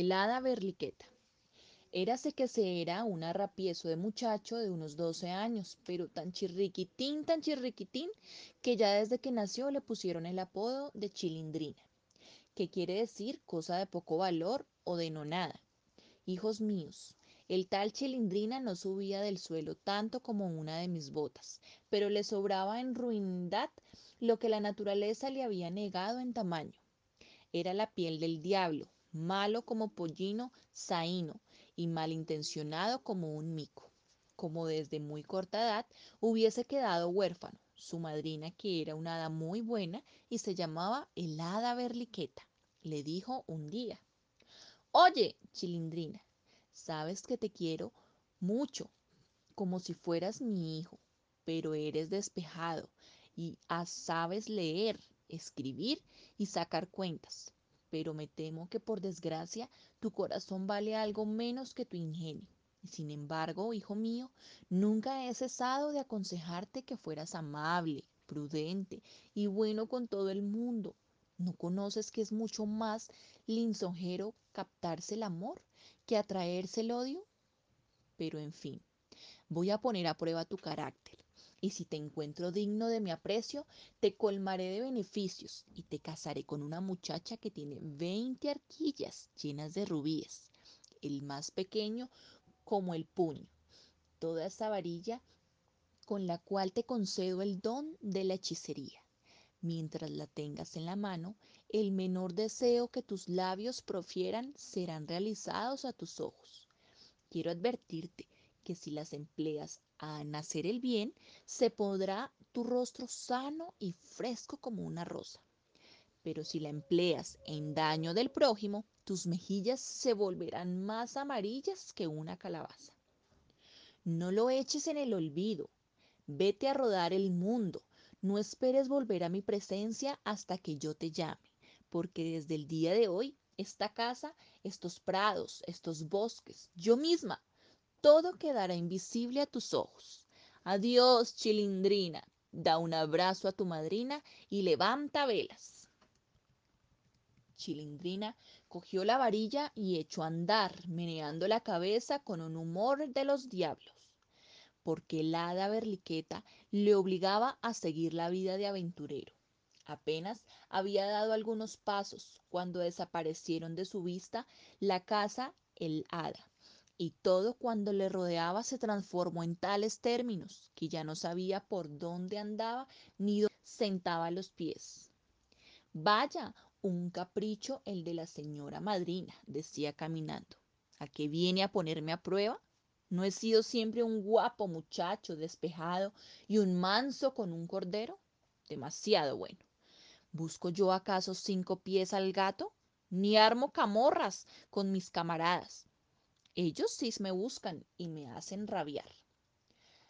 El hada Berliqueta. Érase que se era un arrapiezo de muchacho de unos 12 años, pero tan chirriquitín, tan chirriquitín, que ya desde que nació le pusieron el apodo de Chilindrina, que quiere decir cosa de poco valor o de no nada. Hijos míos, el tal Chilindrina no subía del suelo tanto como una de mis botas, pero le sobraba en ruindad lo que la naturaleza le había negado en tamaño. Era la piel del diablo, malo como pollino zaino y malintencionado como un mico. Como desde muy corta edad hubiese quedado huérfano, su madrina, que era una hada muy buena y se llamaba el hada Berliqueta, le dijo un día, Oye, Chilindrina, sabes que te quiero mucho, como si fueras mi hijo, pero eres despejado y sabes leer, escribir y sacar cuentas pero me temo que por desgracia tu corazón vale algo menos que tu ingenio. Sin embargo, hijo mío, nunca he cesado de aconsejarte que fueras amable, prudente y bueno con todo el mundo. ¿No conoces que es mucho más lisonjero captarse el amor que atraerse el odio? Pero en fin, voy a poner a prueba tu carácter y si te encuentro digno de mi aprecio, te colmaré de beneficios y te casaré con una muchacha que tiene 20 arquillas llenas de rubíes, el más pequeño como el puño. Toda esa varilla con la cual te concedo el don de la hechicería. Mientras la tengas en la mano, el menor deseo que tus labios profieran serán realizados a tus ojos. Quiero advertirte que si las empleas a nacer el bien, se podrá tu rostro sano y fresco como una rosa. Pero si la empleas en daño del prójimo, tus mejillas se volverán más amarillas que una calabaza. No lo eches en el olvido. Vete a rodar el mundo. No esperes volver a mi presencia hasta que yo te llame, porque desde el día de hoy, esta casa, estos prados, estos bosques, yo misma todo quedará invisible a tus ojos. Adiós, chilindrina. Da un abrazo a tu madrina y levanta velas. Chilindrina cogió la varilla y echó a andar, meneando la cabeza con un humor de los diablos, porque el hada Berliqueta le obligaba a seguir la vida de aventurero. Apenas había dado algunos pasos cuando desaparecieron de su vista la casa, el hada, y todo cuando le rodeaba se transformó en tales términos que ya no sabía por dónde andaba ni dónde sentaba los pies. Vaya, un capricho el de la señora madrina, decía caminando. ¿A qué viene a ponerme a prueba? ¿No he sido siempre un guapo muchacho despejado y un manso con un cordero? Demasiado bueno. ¿Busco yo acaso cinco pies al gato? Ni armo camorras con mis camaradas. Ellos sí me buscan y me hacen rabiar.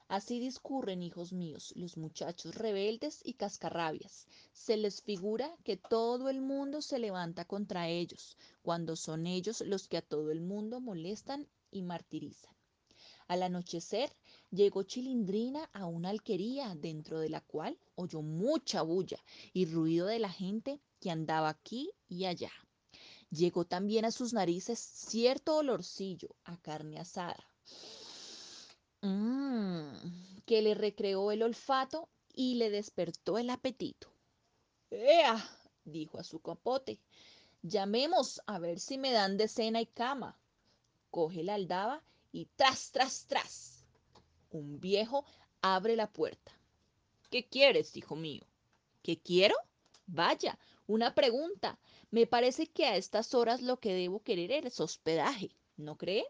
Así discurren, hijos míos, los muchachos rebeldes y cascarrabias. Se les figura que todo el mundo se levanta contra ellos, cuando son ellos los que a todo el mundo molestan y martirizan. Al anochecer llegó Chilindrina a una alquería dentro de la cual oyó mucha bulla y ruido de la gente que andaba aquí y allá. Llegó también a sus narices cierto olorcillo a carne asada, mmm, que le recreó el olfato y le despertó el apetito. ¡Ea! dijo a su capote. Llamemos a ver si me dan de cena y cama. Coge la aldaba y tras, tras, tras. Un viejo abre la puerta. ¿Qué quieres, hijo mío? ¿Qué quiero? Vaya, una pregunta. Me parece que a estas horas lo que debo querer es hospedaje, ¿no cree?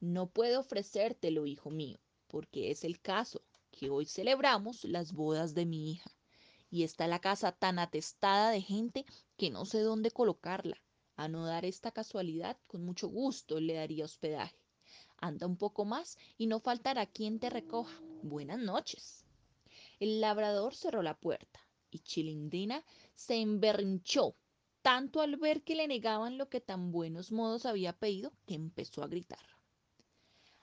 No puedo ofrecértelo, hijo mío, porque es el caso que hoy celebramos las bodas de mi hija, y está la casa tan atestada de gente que no sé dónde colocarla. A no dar esta casualidad, con mucho gusto le daría hospedaje. Anda un poco más y no faltará quien te recoja. Buenas noches. El labrador cerró la puerta y Chilindrina se emberrinchó tanto al ver que le negaban lo que tan buenos modos había pedido que empezó a gritar.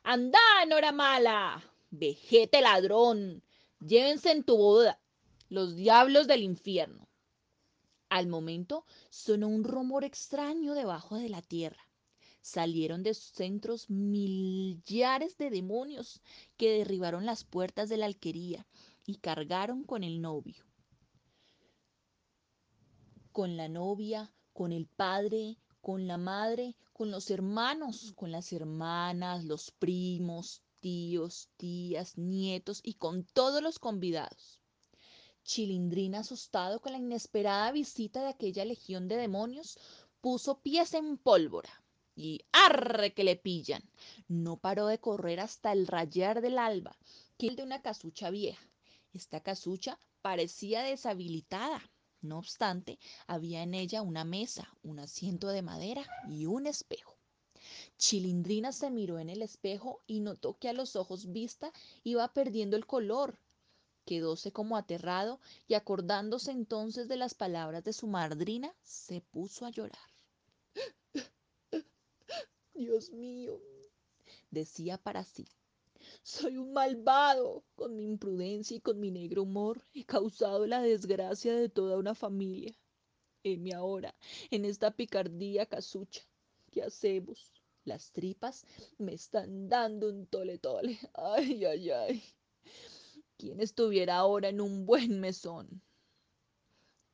¡Anda, Nora mala! ¡Vejete ladrón! Llévense en tu boda los diablos del infierno. Al momento sonó un rumor extraño debajo de la tierra. Salieron de sus centros millares de demonios que derribaron las puertas de la alquería y cargaron con el novio, con la novia, con el padre, con la madre, con los hermanos, con las hermanas, los primos, tíos, tías, nietos y con todos los convidados. Chilindrina, asustado con la inesperada visita de aquella legión de demonios, puso pies en pólvora y arre que le pillan. No paró de correr hasta el rayar del alba, que el de una casucha vieja. Esta casucha parecía deshabilitada. No obstante, había en ella una mesa, un asiento de madera y un espejo. Chilindrina se miró en el espejo y notó que a los ojos vista iba perdiendo el color. Quedóse como aterrado y acordándose entonces de las palabras de su madrina, se puso a llorar. Dios mío, decía para sí. Soy un malvado. Con mi imprudencia y con mi negro humor he causado la desgracia de toda una familia. Heme ahora en esta picardía casucha. ¿Qué hacemos? Las tripas me están dando un tole tole. Ay, ay, ay. ¿Quién estuviera ahora en un buen mesón?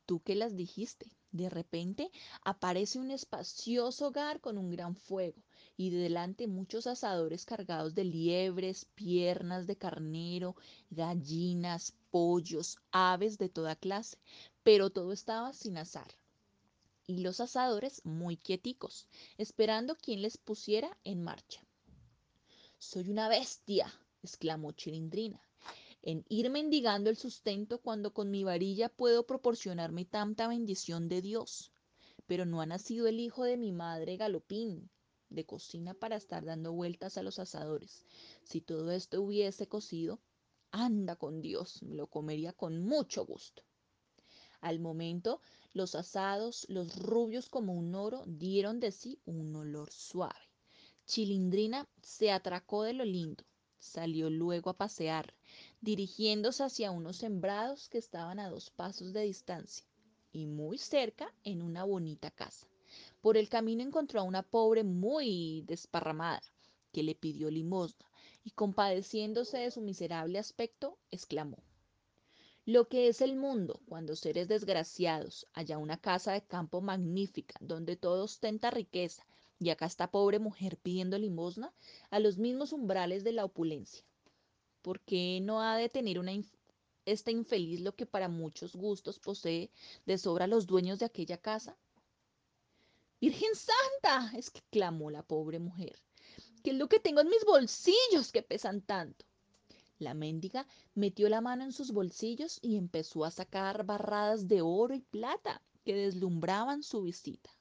¿Tú qué las dijiste? De repente aparece un espacioso hogar con un gran fuego y delante muchos asadores cargados de liebres, piernas de carnero, gallinas, pollos, aves de toda clase, pero todo estaba sin asar. Y los asadores muy quieticos, esperando quien les pusiera en marcha. Soy una bestia, exclamó Chilindrina, en ir mendigando el sustento cuando con mi varilla puedo proporcionarme tanta bendición de Dios. Pero no ha nacido el hijo de mi madre Galopín, de cocina para estar dando vueltas a los asadores. Si todo esto hubiese cocido, anda con Dios, me lo comería con mucho gusto. Al momento, los asados, los rubios como un oro, dieron de sí un olor suave. Chilindrina se atracó de lo lindo, salió luego a pasear, dirigiéndose hacia unos sembrados que estaban a dos pasos de distancia y muy cerca en una bonita casa. Por el camino encontró a una pobre muy desparramada, que le pidió limosna, y compadeciéndose de su miserable aspecto, exclamó Lo que es el mundo, cuando seres desgraciados haya una casa de campo magnífica, donde todo ostenta riqueza, y acá está pobre mujer pidiendo limosna a los mismos umbrales de la opulencia. ¿Por qué no ha de tener una esta infeliz lo que para muchos gustos posee de sobra los dueños de aquella casa? Virgen Santa, exclamó la pobre mujer, ¿qué es lo que tengo en mis bolsillos que pesan tanto? La mendiga metió la mano en sus bolsillos y empezó a sacar barradas de oro y plata que deslumbraban su visita.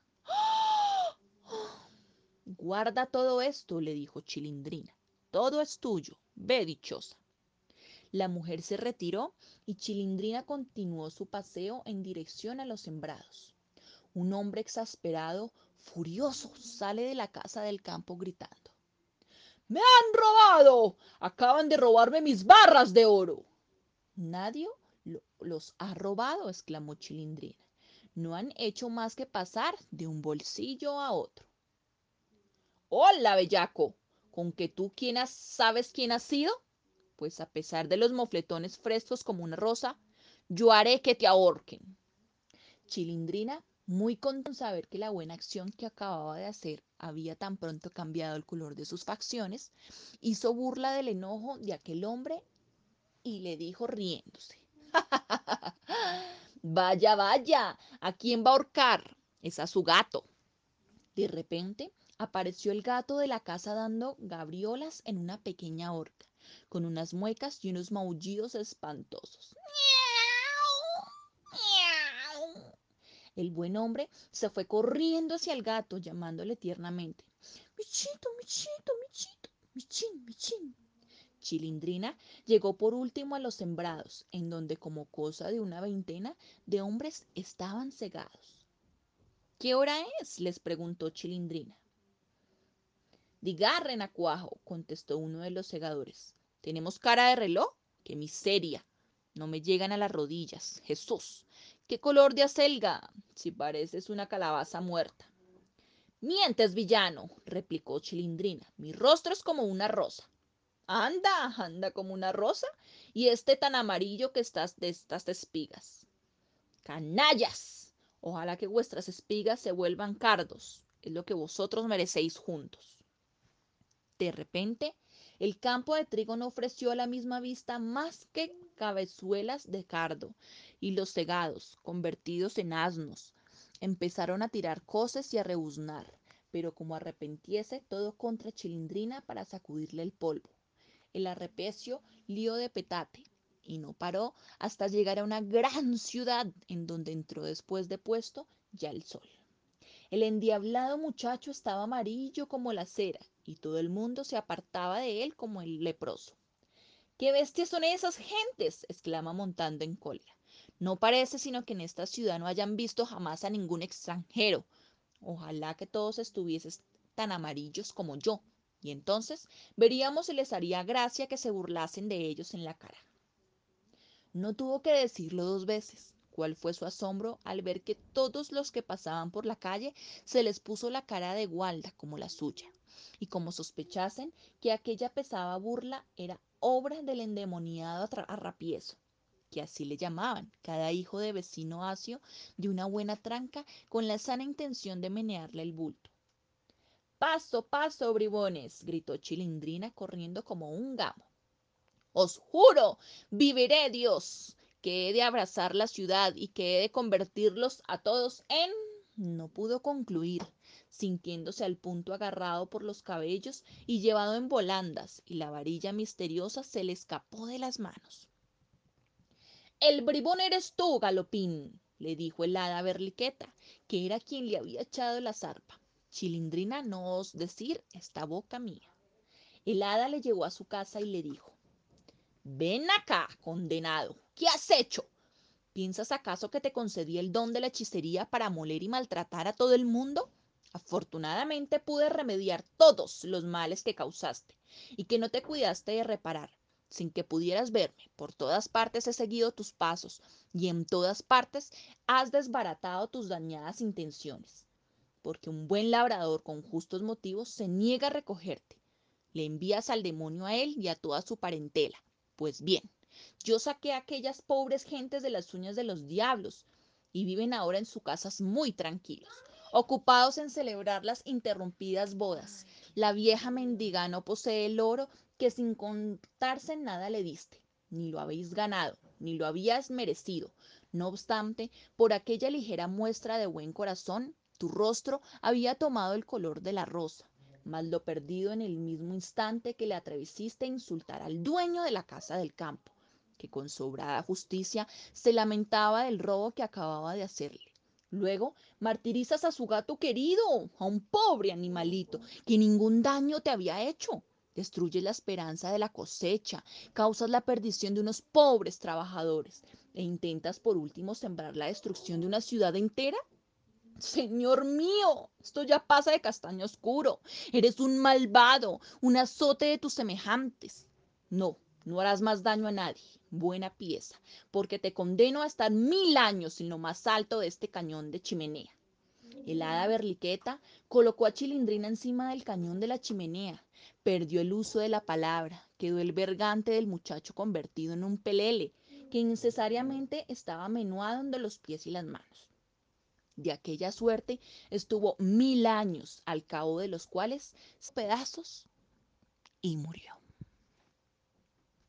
Guarda todo esto, le dijo Chilindrina. Todo es tuyo. Ve, dichosa. La mujer se retiró y Chilindrina continuó su paseo en dirección a los sembrados. Un hombre exasperado, furioso, sale de la casa del campo gritando. ¡Me han robado! Acaban de robarme mis barras de oro. Nadie los ha robado, exclamó Chilindrina. No han hecho más que pasar de un bolsillo a otro. Hola, bellaco. ¿Con que tú quién sabes quién has sido? Pues a pesar de los mofletones frescos como una rosa, yo haré que te ahorquen. Chilindrina muy contento de saber que la buena acción que acababa de hacer había tan pronto cambiado el color de sus facciones, hizo burla del enojo de aquel hombre y le dijo riéndose. vaya, vaya, ¿a quién va a ahorcar? Es a su gato. De repente apareció el gato de la casa dando gabriolas en una pequeña horca, con unas muecas y unos maullidos espantosos. El buen hombre se fue corriendo hacia el gato, llamándole tiernamente. Michito, michito, michito, michín, michín. Chilindrina llegó por último a los sembrados, en donde como cosa de una veintena de hombres estaban cegados. ¿Qué hora es? les preguntó Chilindrina. Diga, renacuajo, contestó uno de los segadores. ¿Tenemos cara de reloj? ¡Qué miseria! No me llegan a las rodillas. Jesús, ¿Qué color de acelga? Si pareces una calabaza muerta. Mientes, villano, replicó Chilindrina. Mi rostro es como una rosa. Anda, anda como una rosa, y este tan amarillo que estás de estas espigas. Canallas. Ojalá que vuestras espigas se vuelvan cardos. Es lo que vosotros merecéis juntos. De repente, el campo de trigo no ofreció a la misma vista más que cabezuelas de cardo, y los cegados, convertidos en asnos, empezaron a tirar coces y a rebuznar, pero como arrepentiese todo contra Chilindrina para sacudirle el polvo. El arrepecio lío de petate, y no paró hasta llegar a una gran ciudad en donde entró después de puesto ya el sol. El endiablado muchacho estaba amarillo como la cera y todo el mundo se apartaba de él como el leproso. ¿Qué bestias son esas gentes? exclama montando en cólera. No parece sino que en esta ciudad no hayan visto jamás a ningún extranjero. Ojalá que todos estuviesen tan amarillos como yo, y entonces veríamos si les haría gracia que se burlasen de ellos en la cara. No tuvo que decirlo dos veces. ¿Cuál fue su asombro al ver que todos los que pasaban por la calle se les puso la cara de gualda como la suya? Y como sospechasen que aquella pesada burla era obra del endemoniado arrapiezo, que así le llamaban, cada hijo de vecino asio de una buena tranca con la sana intención de menearle el bulto. Paso, paso, bribones, gritó Chilindrina corriendo como un gamo. Os juro, viviré Dios, que he de abrazar la ciudad y que he de convertirlos a todos en... No pudo concluir, sintiéndose al punto agarrado por los cabellos y llevado en volandas, y la varilla misteriosa se le escapó de las manos. El bribón eres tú, galopín, le dijo el hada Berliqueta, que era quien le había echado la zarpa. Chilindrina no os decir esta boca mía. El hada le llevó a su casa y le dijo, Ven acá, condenado. ¿Qué has hecho? ¿Piensas acaso que te concedí el don de la hechicería para moler y maltratar a todo el mundo? Afortunadamente pude remediar todos los males que causaste y que no te cuidaste de reparar. Sin que pudieras verme, por todas partes he seguido tus pasos y en todas partes has desbaratado tus dañadas intenciones. Porque un buen labrador con justos motivos se niega a recogerte. Le envías al demonio a él y a toda su parentela pues bien, yo saqué a aquellas pobres gentes de las uñas de los diablos y viven ahora en sus casas muy tranquilos, ocupados en celebrar las interrumpidas bodas. La vieja mendiga no posee el oro que sin contarse nada le diste, ni lo habéis ganado, ni lo habías merecido. No obstante, por aquella ligera muestra de buen corazón, tu rostro había tomado el color de la rosa, mas lo perdido en el mismo instante que le atreviste a insultar al dueño de la casa del campo, que con sobrada justicia se lamentaba del robo que acababa de hacerle. Luego martirizas a su gato querido, a un pobre animalito que ningún daño te había hecho. Destruyes la esperanza de la cosecha, causas la perdición de unos pobres trabajadores e intentas por último sembrar la destrucción de una ciudad entera. Señor mío, esto ya pasa de castaño oscuro. Eres un malvado, un azote de tus semejantes. No, no harás más daño a nadie. Buena pieza, porque te condeno a estar mil años en lo más alto de este cañón de chimenea. El hada Berliqueta colocó a Chilindrina encima del cañón de la chimenea, perdió el uso de la palabra, quedó el vergante del muchacho convertido en un pelele, que innecesariamente estaba menuado de los pies y las manos. De aquella suerte estuvo mil años, al cabo de los cuales pedazos y murió.